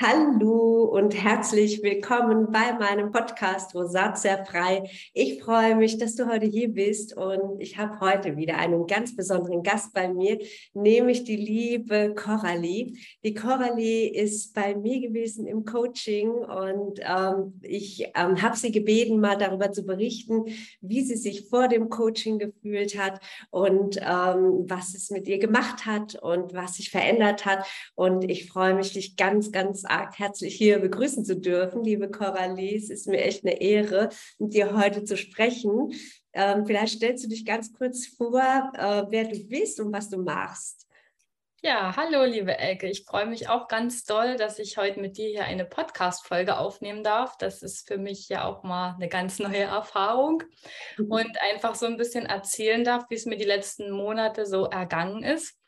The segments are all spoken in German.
Hallo und herzlich willkommen bei meinem Podcast Rosatia frei. Ich freue mich, dass du heute hier bist und ich habe heute wieder einen ganz besonderen Gast bei mir, nämlich die liebe Coralie. Die Coralie ist bei mir gewesen im Coaching und ähm, ich ähm, habe sie gebeten, mal darüber zu berichten, wie sie sich vor dem Coaching gefühlt hat und ähm, was es mit ihr gemacht hat und was sich verändert hat. Und ich freue mich, dich ganz, ganz arg herzlich hier begrüßen zu dürfen, liebe Coralie. Es ist mir echt eine Ehre, mit dir heute zu sprechen. Ähm, vielleicht stellst du dich ganz kurz vor, äh, wer du bist und was du machst. Ja, hallo, liebe Elke. Ich freue mich auch ganz doll, dass ich heute mit dir hier eine Podcast-Folge aufnehmen darf. Das ist für mich ja auch mal eine ganz neue Erfahrung mhm. und einfach so ein bisschen erzählen darf, wie es mir die letzten Monate so ergangen ist.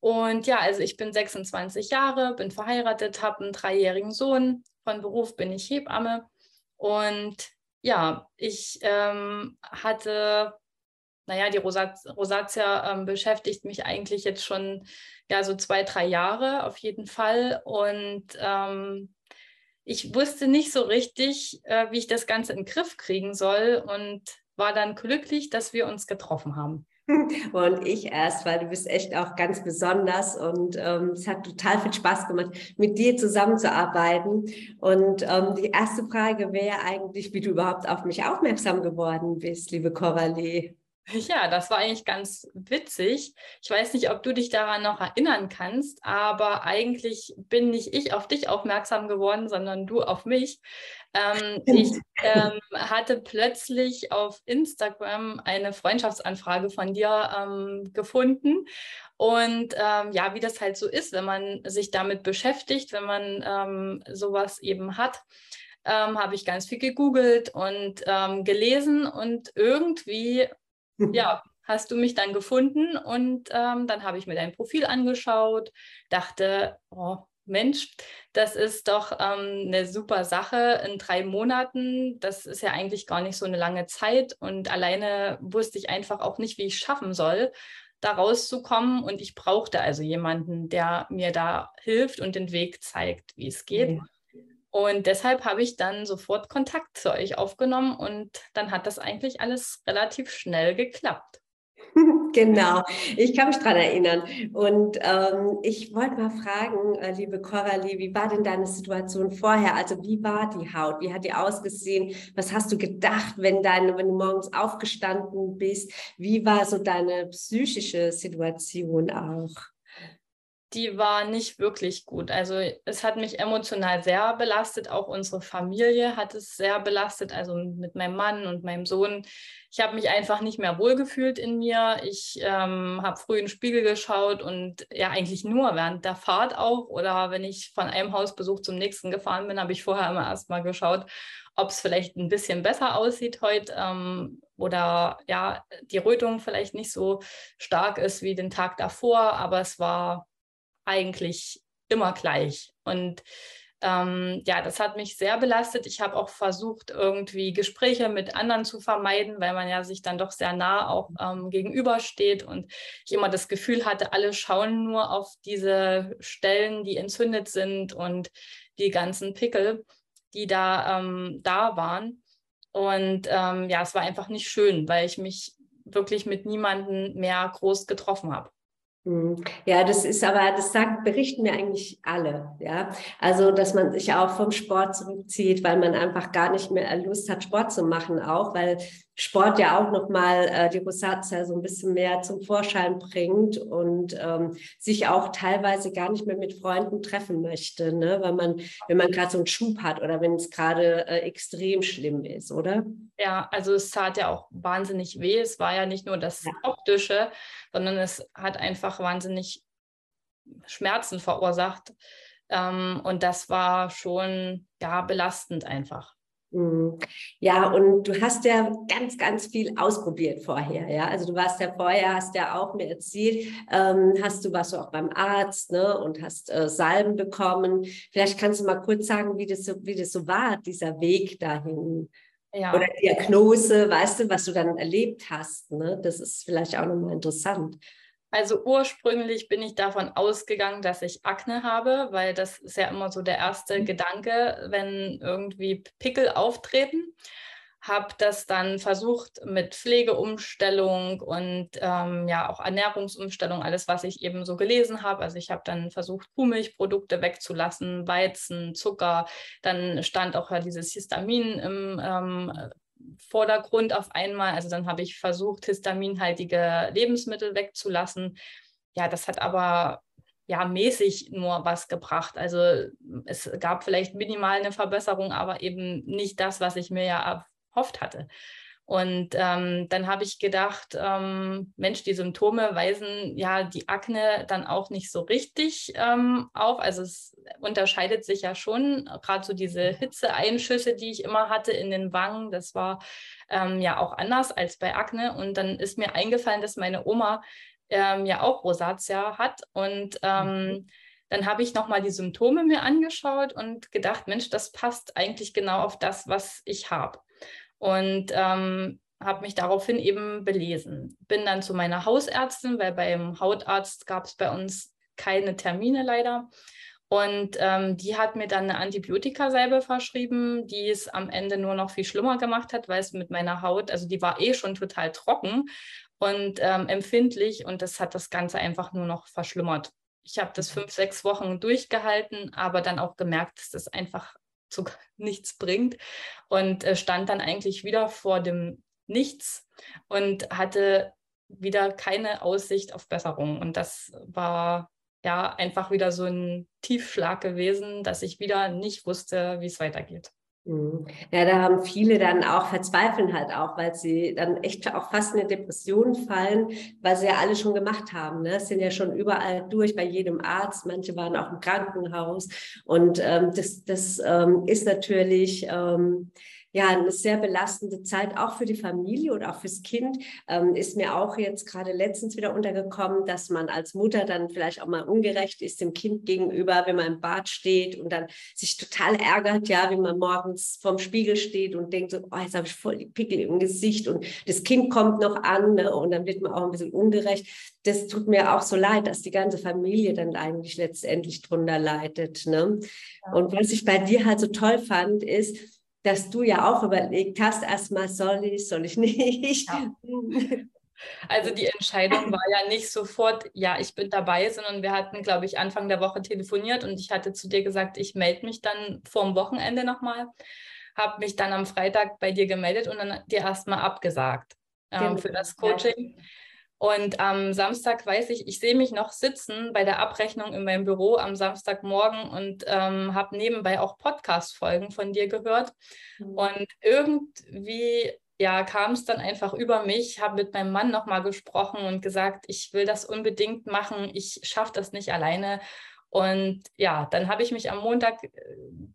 Und ja, also ich bin 26 Jahre, bin verheiratet, habe einen dreijährigen Sohn. Von Beruf bin ich Hebamme. Und ja, ich ähm, hatte, naja, die Rosat Rosatia ähm, beschäftigt mich eigentlich jetzt schon ja so zwei, drei Jahre auf jeden Fall. Und ähm, ich wusste nicht so richtig, äh, wie ich das Ganze in den Griff kriegen soll und war dann glücklich, dass wir uns getroffen haben. Und ich erst, weil du bist echt auch ganz besonders und ähm, es hat total viel Spaß gemacht, mit dir zusammenzuarbeiten. Und ähm, die erste Frage wäre eigentlich, wie du überhaupt auf mich aufmerksam geworden bist, liebe Coralie. Ja, das war eigentlich ganz witzig. Ich weiß nicht, ob du dich daran noch erinnern kannst, aber eigentlich bin nicht ich auf dich aufmerksam geworden, sondern du auf mich. Ähm, ich ähm, hatte plötzlich auf Instagram eine Freundschaftsanfrage von dir ähm, gefunden. Und ähm, ja, wie das halt so ist, wenn man sich damit beschäftigt, wenn man ähm, sowas eben hat, ähm, habe ich ganz viel gegoogelt und gelesen und irgendwie ja, hast du mich dann gefunden und ähm, dann habe ich mir dein Profil angeschaut, dachte, oh Mensch, das ist doch ähm, eine super Sache in drei Monaten. Das ist ja eigentlich gar nicht so eine lange Zeit und alleine wusste ich einfach auch nicht, wie ich schaffen soll, da rauszukommen und ich brauchte also jemanden, der mir da hilft und den Weg zeigt, wie es geht. Ja. Und deshalb habe ich dann sofort Kontakt zu euch aufgenommen und dann hat das eigentlich alles relativ schnell geklappt. Genau, ich kann mich daran erinnern. Und ähm, ich wollte mal fragen, äh, liebe Coralie, wie war denn deine Situation vorher? Also wie war die Haut? Wie hat die ausgesehen? Was hast du gedacht, wenn, deine, wenn du morgens aufgestanden bist? Wie war so deine psychische Situation auch? Die war nicht wirklich gut. Also es hat mich emotional sehr belastet, auch unsere Familie hat es sehr belastet, also mit meinem Mann und meinem Sohn. Ich habe mich einfach nicht mehr wohlgefühlt in mir. Ich ähm, habe früh in den Spiegel geschaut und ja eigentlich nur während der Fahrt auch oder wenn ich von einem Hausbesuch zum nächsten gefahren bin, habe ich vorher immer erstmal geschaut, ob es vielleicht ein bisschen besser aussieht heute ähm, oder ja, die Rötung vielleicht nicht so stark ist wie den Tag davor, aber es war eigentlich immer gleich. Und ähm, ja, das hat mich sehr belastet. Ich habe auch versucht, irgendwie Gespräche mit anderen zu vermeiden, weil man ja sich dann doch sehr nah auch ähm, gegenübersteht und ich immer das Gefühl hatte, alle schauen nur auf diese Stellen, die entzündet sind und die ganzen Pickel, die da, ähm, da waren. Und ähm, ja, es war einfach nicht schön, weil ich mich wirklich mit niemandem mehr groß getroffen habe. Hm. Ja, das ist aber, das sagt, berichten mir eigentlich alle, ja. Also, dass man sich auch vom Sport zurückzieht, weil man einfach gar nicht mehr Lust hat, Sport zu machen, auch, weil Sport ja auch nochmal äh, die Rosatia so ein bisschen mehr zum Vorschein bringt und ähm, sich auch teilweise gar nicht mehr mit Freunden treffen möchte, ne? weil man, wenn man gerade so einen Schub hat oder wenn es gerade äh, extrem schlimm ist, oder? Ja, also es tat ja auch wahnsinnig weh. Es war ja nicht nur das ja. Optische, sondern es hat einfach wahnsinnig Schmerzen verursacht. Ähm, und das war schon ja belastend einfach. Mhm. Ja, und du hast ja ganz, ganz viel ausprobiert vorher, ja. Also du warst ja vorher, hast ja auch mir erzählt, ähm, hast du warst du auch beim Arzt, ne, und hast äh, Salben bekommen. Vielleicht kannst du mal kurz sagen, wie das so, wie das so war, dieser Weg dahin. Ja. Oder Diagnose, weißt du, was du dann erlebt hast, ne? Das ist vielleicht auch nochmal interessant. Also ursprünglich bin ich davon ausgegangen, dass ich Akne habe, weil das ist ja immer so der erste mhm. Gedanke, wenn irgendwie Pickel auftreten. Habe das dann versucht mit Pflegeumstellung und ähm, ja auch Ernährungsumstellung, alles, was ich eben so gelesen habe. Also ich habe dann versucht, Kuhmilchprodukte wegzulassen, Weizen, Zucker. Dann stand auch ja dieses Histamin im ähm, Vordergrund auf einmal. Also dann habe ich versucht, histaminhaltige Lebensmittel wegzulassen. Ja, das hat aber ja mäßig nur was gebracht. Also es gab vielleicht minimal eine Verbesserung, aber eben nicht das, was ich mir ja erhofft hatte. Und ähm, dann habe ich gedacht, ähm, Mensch, die Symptome weisen ja die Akne dann auch nicht so richtig ähm, auf. Also es unterscheidet sich ja schon, gerade so diese Hitzeeinschüsse, die ich immer hatte in den Wangen, das war ähm, ja auch anders als bei Akne. Und dann ist mir eingefallen, dass meine Oma ähm, ja auch Rosatia hat. Und ähm, mhm. dann habe ich nochmal die Symptome mir angeschaut und gedacht, Mensch, das passt eigentlich genau auf das, was ich habe und ähm, habe mich daraufhin eben belesen. Bin dann zu meiner Hausärztin, weil beim Hautarzt gab es bei uns keine Termine leider. Und ähm, die hat mir dann eine Antibiotikasalbe verschrieben, die es am Ende nur noch viel schlimmer gemacht hat, weil es mit meiner Haut, also die war eh schon total trocken und ähm, empfindlich und das hat das Ganze einfach nur noch verschlimmert. Ich habe das mhm. fünf, sechs Wochen durchgehalten, aber dann auch gemerkt, dass das einfach zu nichts bringt und äh, stand dann eigentlich wieder vor dem Nichts und hatte wieder keine Aussicht auf Besserung. Und das war ja einfach wieder so ein Tiefschlag gewesen, dass ich wieder nicht wusste, wie es weitergeht. Mhm. Ja, da haben viele dann auch verzweifeln halt auch, weil sie dann echt auch fast in eine Depression fallen, weil sie ja alle schon gemacht haben. Ne? Sind ja schon überall durch, bei jedem Arzt. Manche waren auch im Krankenhaus. Und ähm, das, das ähm, ist natürlich ähm, ja, eine sehr belastende Zeit, auch für die Familie und auch fürs Kind. Ähm, ist mir auch jetzt gerade letztens wieder untergekommen, dass man als Mutter dann vielleicht auch mal ungerecht ist dem Kind gegenüber, wenn man im Bad steht und dann sich total ärgert, ja, wie man morgens vorm Spiegel steht und denkt so, oh, jetzt habe ich voll die Pickel im Gesicht und das Kind kommt noch an ne, und dann wird man auch ein bisschen ungerecht. Das tut mir auch so leid, dass die ganze Familie dann eigentlich letztendlich drunter leidet. Ne? Und was ich bei dir halt so toll fand, ist, dass du ja auch überlegt hast, erstmal soll ich, soll ich nicht. Ja. Also die Entscheidung war ja nicht sofort, ja, ich bin dabei, sondern wir hatten, glaube ich, Anfang der Woche telefoniert und ich hatte zu dir gesagt, ich melde mich dann vor dem Wochenende nochmal, habe mich dann am Freitag bei dir gemeldet und dann dir erstmal abgesagt ähm, genau. für das Coaching. Und am Samstag weiß ich, ich sehe mich noch sitzen bei der Abrechnung in meinem Büro am Samstagmorgen und ähm, habe nebenbei auch Podcast-Folgen von dir gehört. Mhm. Und irgendwie ja, kam es dann einfach über mich, habe mit meinem Mann nochmal gesprochen und gesagt, ich will das unbedingt machen, ich schaffe das nicht alleine. Und ja, dann habe ich mich am Montag äh,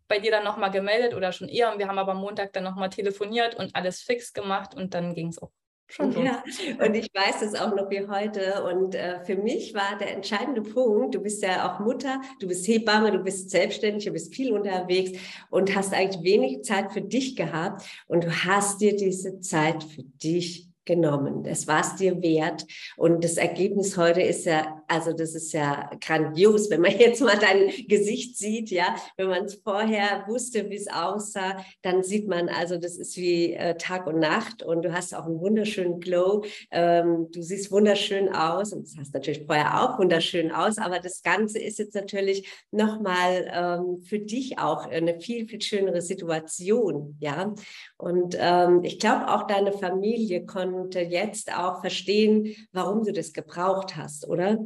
bei dir dann nochmal gemeldet oder schon eher. Und wir haben aber am Montag dann nochmal telefoniert und alles fix gemacht und dann ging es auch Schon ja, und ich weiß es auch noch wie heute. Und äh, für mich war der entscheidende Punkt, du bist ja auch Mutter, du bist Hebamme, du bist selbstständig, du bist viel unterwegs und hast eigentlich wenig Zeit für dich gehabt. Und du hast dir diese Zeit für dich genommen. Es war es dir wert. Und das Ergebnis heute ist ja, also das ist ja grandios, wenn man jetzt mal dein Gesicht sieht, ja. Wenn man es vorher wusste, wie es aussah, dann sieht man, also das ist wie äh, Tag und Nacht und du hast auch einen wunderschönen Glow. Ähm, du siehst wunderschön aus und das hast natürlich vorher auch wunderschön aus, aber das Ganze ist jetzt natürlich nochmal ähm, für dich auch eine viel, viel schönere Situation, ja. Und ähm, ich glaube auch deine Familie konnte jetzt auch verstehen, warum du das gebraucht hast, oder?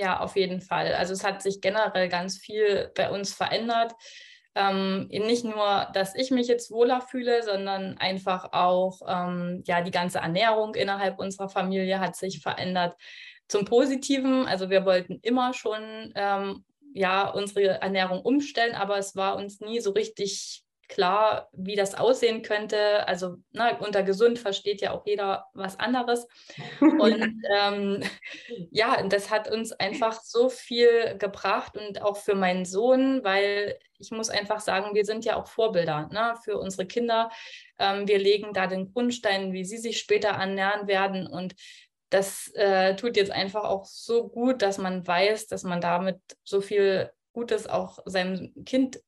Ja, auf jeden Fall. Also es hat sich generell ganz viel bei uns verändert. Ähm, nicht nur, dass ich mich jetzt wohler fühle, sondern einfach auch ähm, ja, die ganze Ernährung innerhalb unserer Familie hat sich verändert. Zum Positiven, also wir wollten immer schon ähm, ja, unsere Ernährung umstellen, aber es war uns nie so richtig klar, wie das aussehen könnte. Also na, unter gesund versteht ja auch jeder was anderes. Und ähm, ja, das hat uns einfach so viel gebracht und auch für meinen Sohn, weil ich muss einfach sagen, wir sind ja auch Vorbilder ne, für unsere Kinder. Ähm, wir legen da den Grundstein, wie sie sich später ernähren werden. Und das äh, tut jetzt einfach auch so gut, dass man weiß, dass man damit so viel Gutes auch seinem Kind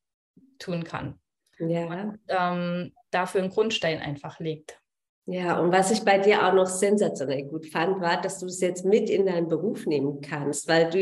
tun kann. Ja. Und ähm, dafür einen Grundstein einfach legt. Ja, und was ich bei dir auch noch sensationell gut fand, war, dass du es jetzt mit in deinen Beruf nehmen kannst, weil du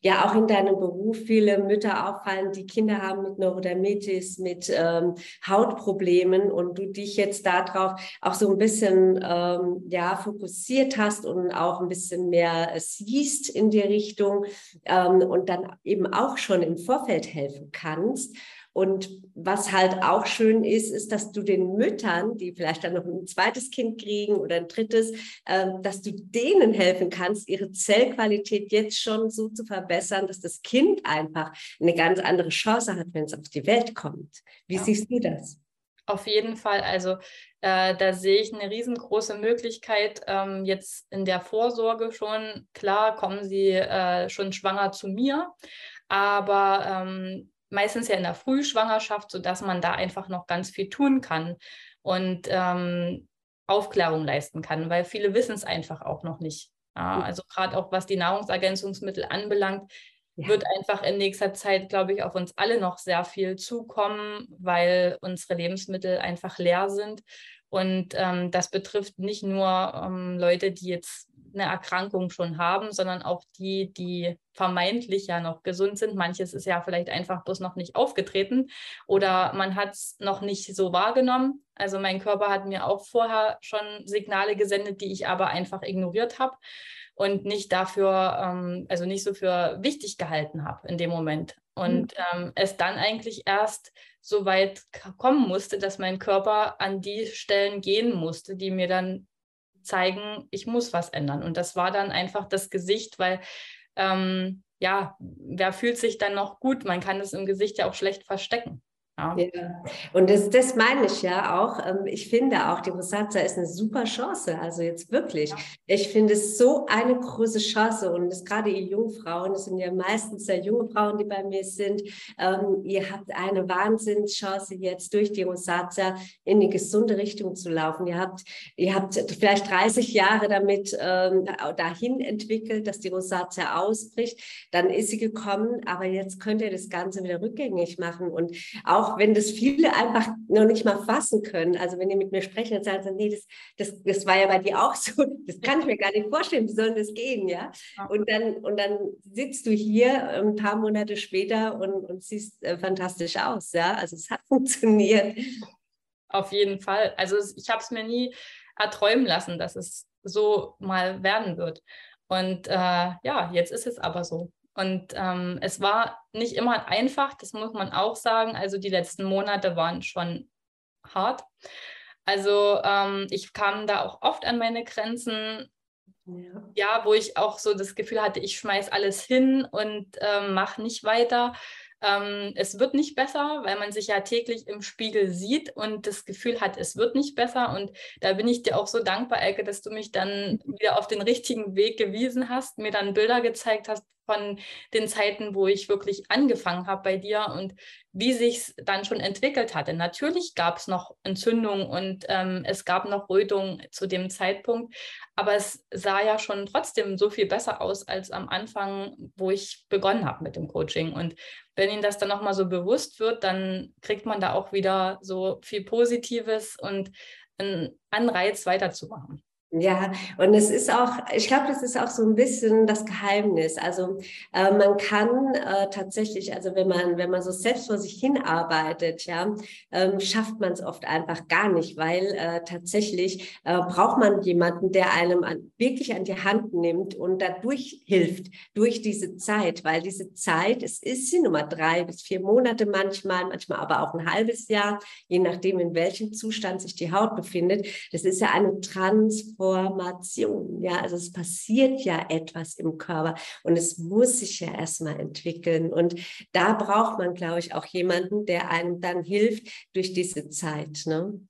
ja auch in deinem Beruf viele Mütter auffallen, die Kinder haben mit Neurodermitis, mit ähm, Hautproblemen und du dich jetzt darauf auch so ein bisschen ähm, ja, fokussiert hast und auch ein bisschen mehr siehst in die Richtung ähm, und dann eben auch schon im Vorfeld helfen kannst. Und was halt auch schön ist, ist, dass du den Müttern, die vielleicht dann noch ein zweites Kind kriegen oder ein drittes, äh, dass du denen helfen kannst, ihre Zellqualität jetzt schon so zu verbessern, dass das Kind einfach eine ganz andere Chance hat, wenn es auf die Welt kommt. Wie ja. siehst du das? Auf jeden Fall. Also äh, da sehe ich eine riesengroße Möglichkeit ähm, jetzt in der Vorsorge schon. Klar kommen sie äh, schon schwanger zu mir, aber ähm, meistens ja in der Frühschwangerschaft, sodass man da einfach noch ganz viel tun kann und ähm, Aufklärung leisten kann, weil viele wissen es einfach auch noch nicht. Ja, also gerade auch was die Nahrungsergänzungsmittel anbelangt, ja. wird einfach in nächster Zeit, glaube ich, auf uns alle noch sehr viel zukommen, weil unsere Lebensmittel einfach leer sind. Und ähm, das betrifft nicht nur ähm, Leute, die jetzt eine Erkrankung schon haben, sondern auch die, die vermeintlich ja noch gesund sind. Manches ist ja vielleicht einfach bloß noch nicht aufgetreten oder man hat es noch nicht so wahrgenommen. Also mein Körper hat mir auch vorher schon Signale gesendet, die ich aber einfach ignoriert habe und nicht dafür, ähm, also nicht so für wichtig gehalten habe in dem Moment. Und mhm. ähm, es dann eigentlich erst so weit kommen musste, dass mein Körper an die Stellen gehen musste, die mir dann zeigen, ich muss was ändern. Und das war dann einfach das Gesicht, weil ähm, ja, wer fühlt sich dann noch gut? Man kann es im Gesicht ja auch schlecht verstecken. Ja. ja. Und das, das meine ich ja auch. Ähm, ich finde auch, die Rosazza ist eine super Chance. Also jetzt wirklich. Ja. Ich finde es so eine große Chance. Und das gerade ihr Jungfrauen, das sind ja meistens sehr junge Frauen, die bei mir sind. Ähm, ihr habt eine Wahnsinnschance jetzt durch die Rosazza in die gesunde Richtung zu laufen. Ihr habt, ihr habt vielleicht 30 Jahre damit ähm, dahin entwickelt, dass die Rosazza ausbricht. Dann ist sie gekommen, aber jetzt könnt ihr das Ganze wieder rückgängig machen und auch auch wenn das viele einfach noch nicht mal fassen können. Also wenn die mit mir sprechen, dann sagen sie, nee, das, das, das war ja bei dir auch so. Das kann ich mir gar nicht vorstellen. Wie soll das gehen, ja? Und dann, und dann sitzt du hier ein paar Monate später und, und siehst äh, fantastisch aus, ja? Also es hat funktioniert. Auf jeden Fall. Also ich habe es mir nie erträumen lassen, dass es so mal werden wird. Und äh, ja, jetzt ist es aber so. Und ähm, es war nicht immer einfach, das muss man auch sagen. Also die letzten Monate waren schon hart. Also ähm, ich kam da auch oft an meine Grenzen. Ja. ja. wo ich auch so das Gefühl hatte, ich schmeiß alles hin und ähm, mache nicht weiter. Ähm, es wird nicht besser, weil man sich ja täglich im Spiegel sieht und das Gefühl hat, es wird nicht besser. Und da bin ich dir auch so dankbar, Elke, dass du mich dann wieder auf den richtigen Weg gewiesen hast, mir dann Bilder gezeigt hast von den Zeiten, wo ich wirklich angefangen habe bei dir und wie sich es dann schon entwickelt hatte. Natürlich gab es noch Entzündungen und ähm, es gab noch Rötungen zu dem Zeitpunkt, aber es sah ja schon trotzdem so viel besser aus als am Anfang, wo ich begonnen habe mit dem Coaching. Und wenn Ihnen das dann nochmal so bewusst wird, dann kriegt man da auch wieder so viel Positives und einen Anreiz weiterzumachen. Ja, und es ist auch, ich glaube, das ist auch so ein bisschen das Geheimnis. Also äh, man kann äh, tatsächlich, also wenn man, wenn man so selbst vor sich hinarbeitet, ja, ähm, schafft man es oft einfach gar nicht, weil äh, tatsächlich äh, braucht man jemanden, der einem an, wirklich an die Hand nimmt und dadurch hilft, durch diese Zeit, weil diese Zeit, es ist sie Nummer drei bis vier Monate manchmal, manchmal aber auch ein halbes Jahr, je nachdem, in welchem Zustand sich die Haut befindet. Das ist ja eine Trans Transformation. Ja, also es passiert ja etwas im Körper und es muss sich ja erstmal entwickeln. Und da braucht man, glaube ich, auch jemanden, der einem dann hilft durch diese Zeit. Ne?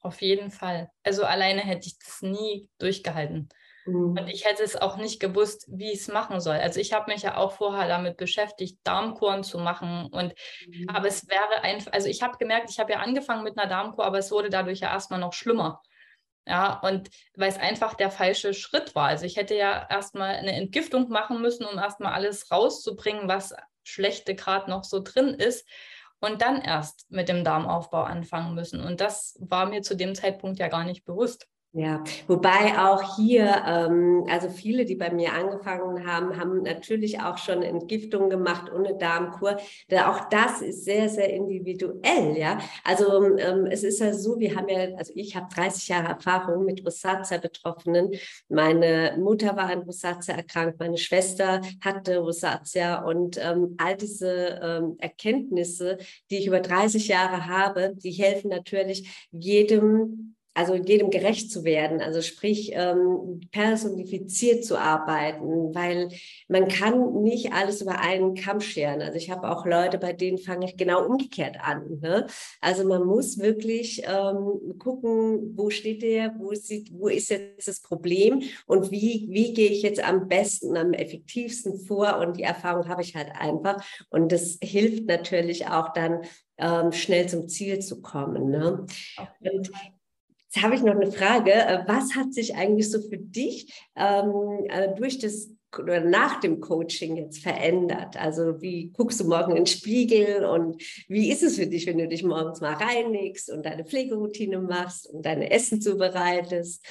Auf jeden Fall. Also alleine hätte ich das nie durchgehalten. Mhm. Und ich hätte es auch nicht gewusst, wie ich es machen soll. Also ich habe mich ja auch vorher damit beschäftigt, Darmkuren zu machen. Und mhm. aber es wäre einfach, also ich habe gemerkt, ich habe ja angefangen mit einer Darmkur, aber es wurde dadurch ja erstmal noch schlimmer. Ja, und weil es einfach der falsche Schritt war. Also ich hätte ja erstmal eine Entgiftung machen müssen, um erstmal alles rauszubringen, was schlechte gerade noch so drin ist. Und dann erst mit dem Darmaufbau anfangen müssen. Und das war mir zu dem Zeitpunkt ja gar nicht bewusst. Ja, wobei auch hier, ähm, also viele, die bei mir angefangen haben, haben natürlich auch schon Entgiftung gemacht ohne Darmkur. Da auch das ist sehr, sehr individuell, ja. Also ähm, es ist ja so, wir haben ja, also ich habe 30 Jahre Erfahrung mit Rosatia-Betroffenen. Meine Mutter war an Rosatia erkrankt, meine Schwester hatte Rosatia und ähm, all diese ähm, Erkenntnisse, die ich über 30 Jahre habe, die helfen natürlich jedem also jedem gerecht zu werden, also sprich ähm, personifiziert zu arbeiten, weil man kann nicht alles über einen Kamm scheren. Also ich habe auch Leute, bei denen fange ich genau umgekehrt an. Ne? Also man muss wirklich ähm, gucken, wo steht der, wo ist, wo ist jetzt das Problem und wie, wie gehe ich jetzt am besten, am effektivsten vor und die Erfahrung habe ich halt einfach und das hilft natürlich auch dann ähm, schnell zum Ziel zu kommen. Ne? Und Jetzt habe ich noch eine Frage. Äh, was hat sich eigentlich so für dich ähm, äh, durch das oder nach dem Coaching jetzt verändert? Also wie guckst du morgen in den Spiegel und wie ist es für dich, wenn du dich morgens mal reinigst und deine Pflegeroutine machst und deine Essen zubereitest?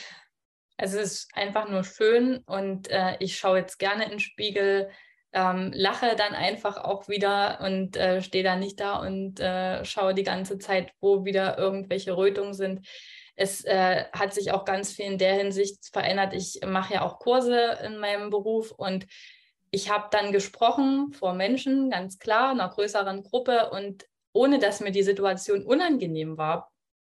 Also es ist einfach nur schön und äh, ich schaue jetzt gerne in den Spiegel, ähm, lache dann einfach auch wieder und äh, stehe da nicht da und äh, schaue die ganze Zeit, wo wieder irgendwelche Rötungen sind es äh, hat sich auch ganz viel in der Hinsicht verändert. Ich mache ja auch Kurse in meinem Beruf und ich habe dann gesprochen vor Menschen, ganz klar, einer größeren Gruppe und ohne dass mir die Situation unangenehm war,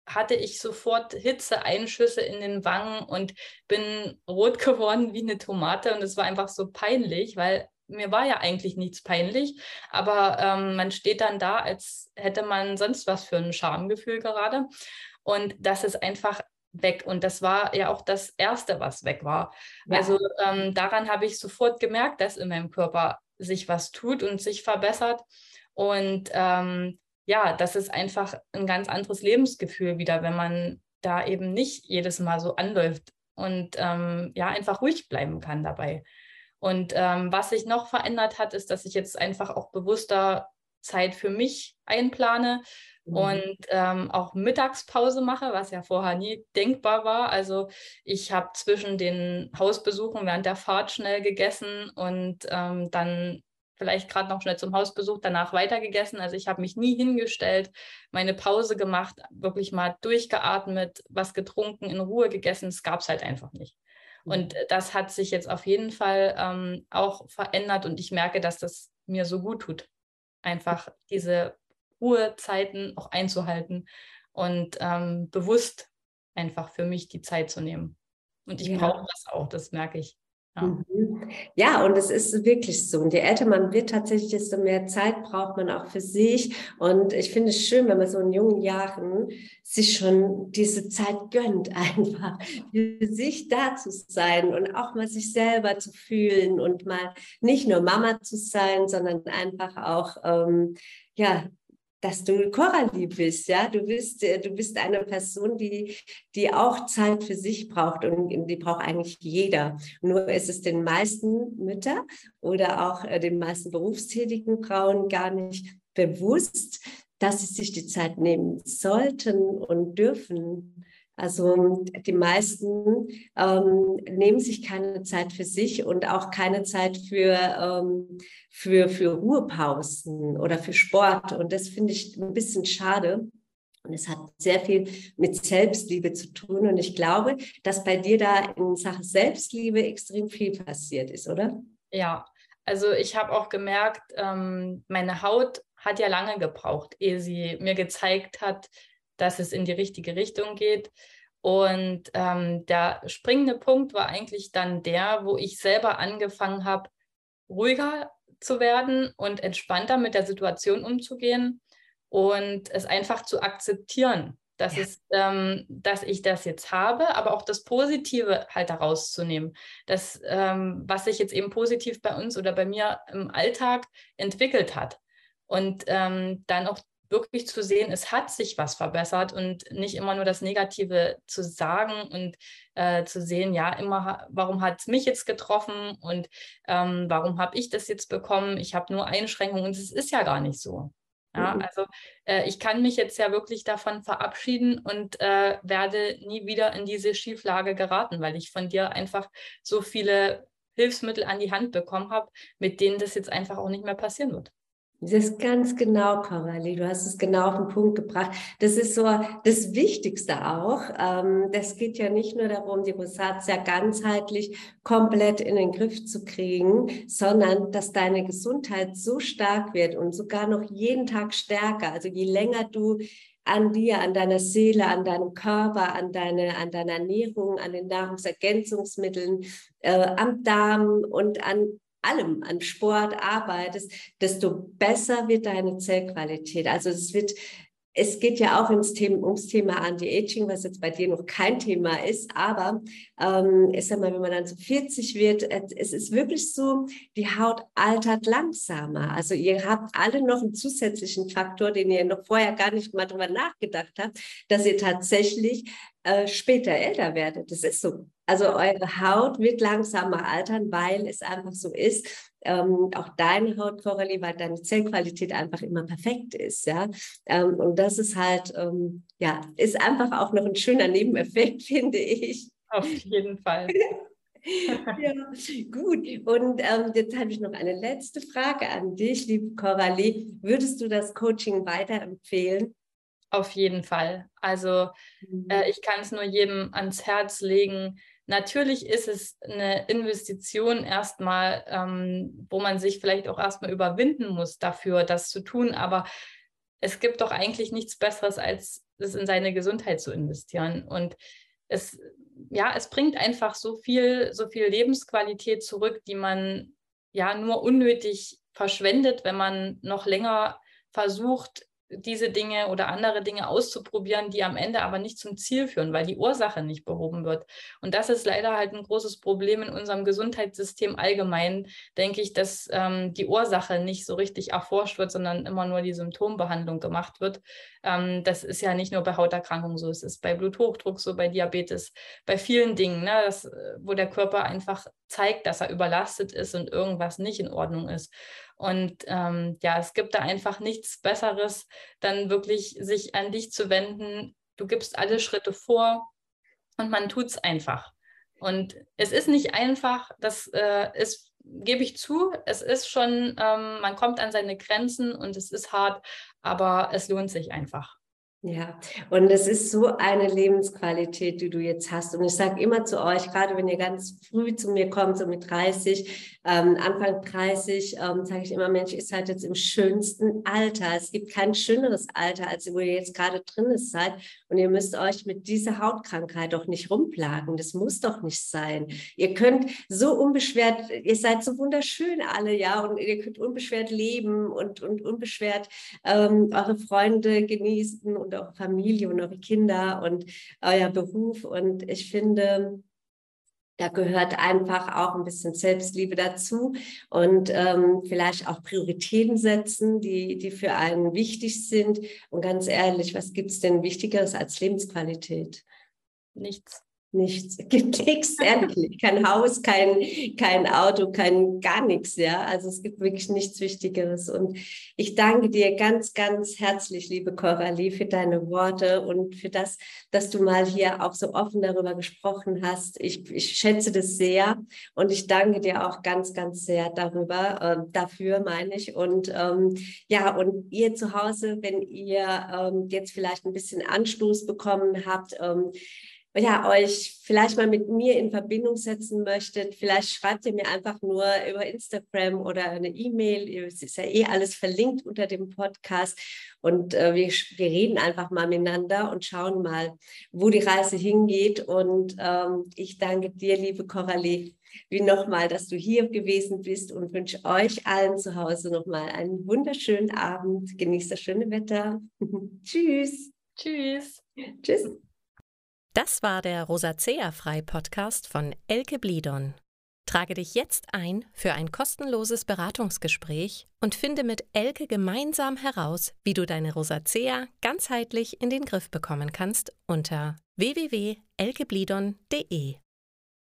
hatte ich sofort Hitzeeinschüsse in den Wangen und bin rot geworden wie eine Tomate und es war einfach so peinlich, weil mir war ja eigentlich nichts peinlich, aber ähm, man steht dann da, als hätte man sonst was für ein Schamgefühl gerade. Und das ist einfach weg. Und das war ja auch das Erste, was weg war. Ja. Also ähm, daran habe ich sofort gemerkt, dass in meinem Körper sich was tut und sich verbessert. Und ähm, ja, das ist einfach ein ganz anderes Lebensgefühl wieder, wenn man da eben nicht jedes Mal so anläuft und ähm, ja, einfach ruhig bleiben kann dabei. Und ähm, was sich noch verändert hat, ist, dass ich jetzt einfach auch bewusster Zeit für mich einplane mhm. und ähm, auch Mittagspause mache, was ja vorher nie denkbar war. Also ich habe zwischen den Hausbesuchen während der Fahrt schnell gegessen und ähm, dann vielleicht gerade noch schnell zum Hausbesuch, danach weitergegessen. Also ich habe mich nie hingestellt, meine Pause gemacht, wirklich mal durchgeatmet, was getrunken, in Ruhe gegessen. Das gab es halt einfach nicht. Mhm. Und das hat sich jetzt auf jeden Fall ähm, auch verändert und ich merke, dass das mir so gut tut, einfach diese Ruhezeiten auch einzuhalten und ähm, bewusst einfach für mich die Zeit zu nehmen. Und ich ja. brauche das auch, das merke ich. Ja. Mhm. ja, und es ist wirklich so. Und je älter man wird, tatsächlich, desto mehr Zeit braucht man auch für sich. Und ich finde es schön, wenn man so in jungen Jahren sich schon diese Zeit gönnt, einfach für sich da zu sein und auch mal sich selber zu fühlen und mal nicht nur Mama zu sein, sondern einfach auch, ähm, ja, dass du Coralie bist, ja, du bist, äh, du bist eine Person, die, die auch Zeit für sich braucht und die braucht eigentlich jeder. Nur ist es den meisten Mütter oder auch äh, den meisten berufstätigen Frauen gar nicht bewusst, dass sie sich die Zeit nehmen sollten und dürfen. Also die meisten ähm, nehmen sich keine Zeit für sich und auch keine Zeit für, ähm, für, für Ruhepausen oder für Sport. Und das finde ich ein bisschen schade. Und es hat sehr viel mit Selbstliebe zu tun. Und ich glaube, dass bei dir da in Sachen Selbstliebe extrem viel passiert ist, oder? Ja, also ich habe auch gemerkt, ähm, meine Haut hat ja lange gebraucht, ehe sie mir gezeigt hat, dass es in die richtige Richtung geht. Und ähm, der springende Punkt war eigentlich dann der, wo ich selber angefangen habe, ruhiger zu werden und entspannter mit der Situation umzugehen und es einfach zu akzeptieren, dass, ja. es, ähm, dass ich das jetzt habe, aber auch das Positive halt daraus zu nehmen. Das, ähm, was sich jetzt eben positiv bei uns oder bei mir im Alltag entwickelt hat. Und ähm, dann auch wirklich zu sehen, es hat sich was verbessert und nicht immer nur das Negative zu sagen und äh, zu sehen, ja, immer, warum hat es mich jetzt getroffen und ähm, warum habe ich das jetzt bekommen? Ich habe nur Einschränkungen und es ist ja gar nicht so. Ja, mhm. also äh, ich kann mich jetzt ja wirklich davon verabschieden und äh, werde nie wieder in diese Schieflage geraten, weil ich von dir einfach so viele Hilfsmittel an die Hand bekommen habe, mit denen das jetzt einfach auch nicht mehr passieren wird. Das ist ganz genau, Coralie. Du hast es genau auf den Punkt gebracht. Das ist so das Wichtigste auch. Ähm, das geht ja nicht nur darum, die Rosatia ganzheitlich komplett in den Griff zu kriegen, sondern dass deine Gesundheit so stark wird und sogar noch jeden Tag stärker. Also je länger du an dir, an deiner Seele, an deinem Körper, an, deine, an deiner Ernährung, an den Nahrungsergänzungsmitteln, äh, am Darm und an allem an Sport arbeitest, desto besser wird deine Zellqualität. Also es wird es geht ja auch ins Thema, ums Thema Anti-Aging, was jetzt bei dir noch kein Thema ist, aber ähm, ich sag mal, wenn man dann so 40 wird, es ist wirklich so, die Haut altert langsamer. Also ihr habt alle noch einen zusätzlichen Faktor, den ihr noch vorher gar nicht mal drüber nachgedacht habt, dass ihr tatsächlich äh, später älter werdet. Das ist so. Also eure Haut wird langsamer altern, weil es einfach so ist ähm, auch deine Haut, Coralie, weil deine Zellqualität einfach immer perfekt ist, ja. Ähm, und das ist halt, ähm, ja, ist einfach auch noch ein schöner Nebeneffekt, finde ich. Auf jeden Fall. ja, gut. Und ähm, jetzt habe ich noch eine letzte Frage an dich, liebe Coralie. Würdest du das Coaching weiterempfehlen? Auf jeden Fall. Also mhm. äh, ich kann es nur jedem ans Herz legen, Natürlich ist es eine Investition erstmal, ähm, wo man sich vielleicht auch erstmal überwinden muss dafür, das zu tun. Aber es gibt doch eigentlich nichts Besseres, als es in seine Gesundheit zu investieren. Und es, ja, es bringt einfach so viel, so viel Lebensqualität zurück, die man ja nur unnötig verschwendet, wenn man noch länger versucht, diese Dinge oder andere Dinge auszuprobieren, die am Ende aber nicht zum Ziel führen, weil die Ursache nicht behoben wird. Und das ist leider halt ein großes Problem in unserem Gesundheitssystem allgemein, denke ich, dass ähm, die Ursache nicht so richtig erforscht wird, sondern immer nur die Symptombehandlung gemacht wird. Ähm, das ist ja nicht nur bei Hauterkrankungen so, es ist bei Bluthochdruck so, bei Diabetes, bei vielen Dingen, ne, das, äh, wo der Körper einfach zeigt, dass er überlastet ist und irgendwas nicht in Ordnung ist. Und ähm, ja, es gibt da einfach nichts Besseres, dann wirklich sich an dich zu wenden. Du gibst alle Schritte vor und man tut es einfach. Und es ist nicht einfach, das äh, ist, gebe ich zu, es ist schon, ähm, man kommt an seine Grenzen und es ist hart, aber es lohnt sich einfach. Ja, und es ist so eine Lebensqualität, die du jetzt hast. Und ich sage immer zu euch, gerade wenn ihr ganz früh zu mir kommt, so mit 30, ähm, Anfang 30, ähm, sage ich immer, Mensch, ihr seid jetzt im schönsten Alter. Es gibt kein schöneres Alter, als wo ihr jetzt gerade drin seid. Und ihr müsst euch mit dieser Hautkrankheit doch nicht rumplagen. Das muss doch nicht sein. Ihr könnt so unbeschwert, ihr seid so wunderschön alle, ja, und ihr könnt unbeschwert leben und, und unbeschwert ähm, eure Freunde genießen und eure Familie und eure Kinder und euer Beruf. Und ich finde, da gehört einfach auch ein bisschen Selbstliebe dazu und ähm, vielleicht auch Prioritäten setzen, die, die für einen wichtig sind. Und ganz ehrlich, was gibt es denn Wichtigeres als Lebensqualität? Nichts nichts, gibt nichts, ehrlich, kein Haus, kein, kein Auto, kein gar nichts, ja. Also es gibt wirklich nichts Wichtigeres. Und ich danke dir ganz, ganz herzlich, liebe Coralie, für deine Worte und für das, dass du mal hier auch so offen darüber gesprochen hast. Ich, ich schätze das sehr und ich danke dir auch ganz, ganz sehr darüber, äh, dafür meine ich. Und ähm, ja, und ihr zu Hause, wenn ihr ähm, jetzt vielleicht ein bisschen Anstoß bekommen habt, ähm, ja, euch vielleicht mal mit mir in Verbindung setzen möchtet, vielleicht schreibt ihr mir einfach nur über Instagram oder eine E-Mail. Es ist ja eh alles verlinkt unter dem Podcast. Und äh, wir, wir reden einfach mal miteinander und schauen mal, wo die Reise hingeht. Und ähm, ich danke dir, liebe Coralie, wie nochmal, dass du hier gewesen bist und wünsche euch allen zu Hause nochmal einen wunderschönen Abend. Genießt das schöne Wetter. Tschüss. Tschüss. Tschüss. Das war der Rosacea Frei Podcast von Elke Blidon. Trage dich jetzt ein für ein kostenloses Beratungsgespräch und finde mit Elke gemeinsam heraus, wie du deine Rosacea ganzheitlich in den Griff bekommen kannst unter www.elkeblidon.de.